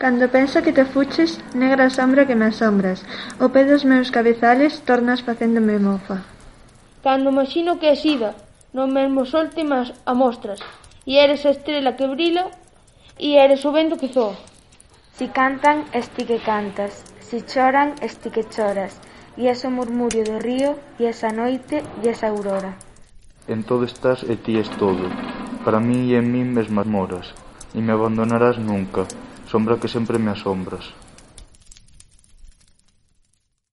Cando penso que te fuches, negra sombra que me asombras, o pé dos meus cabezales tornas facéndome mofa. Cando imagino que es ida, no mesmo sol te mas amostras, e eres a estrela que brila, e eres o vento que zoa. Si cantan, esti que cantas, si choran, esti que choras, e es o murmurio do río, e esa noite, e esa aurora. En todo estás e ti es todo, para mí e en mí mesmas moras, e me abandonarás nunca, sombra que sempre me asombras.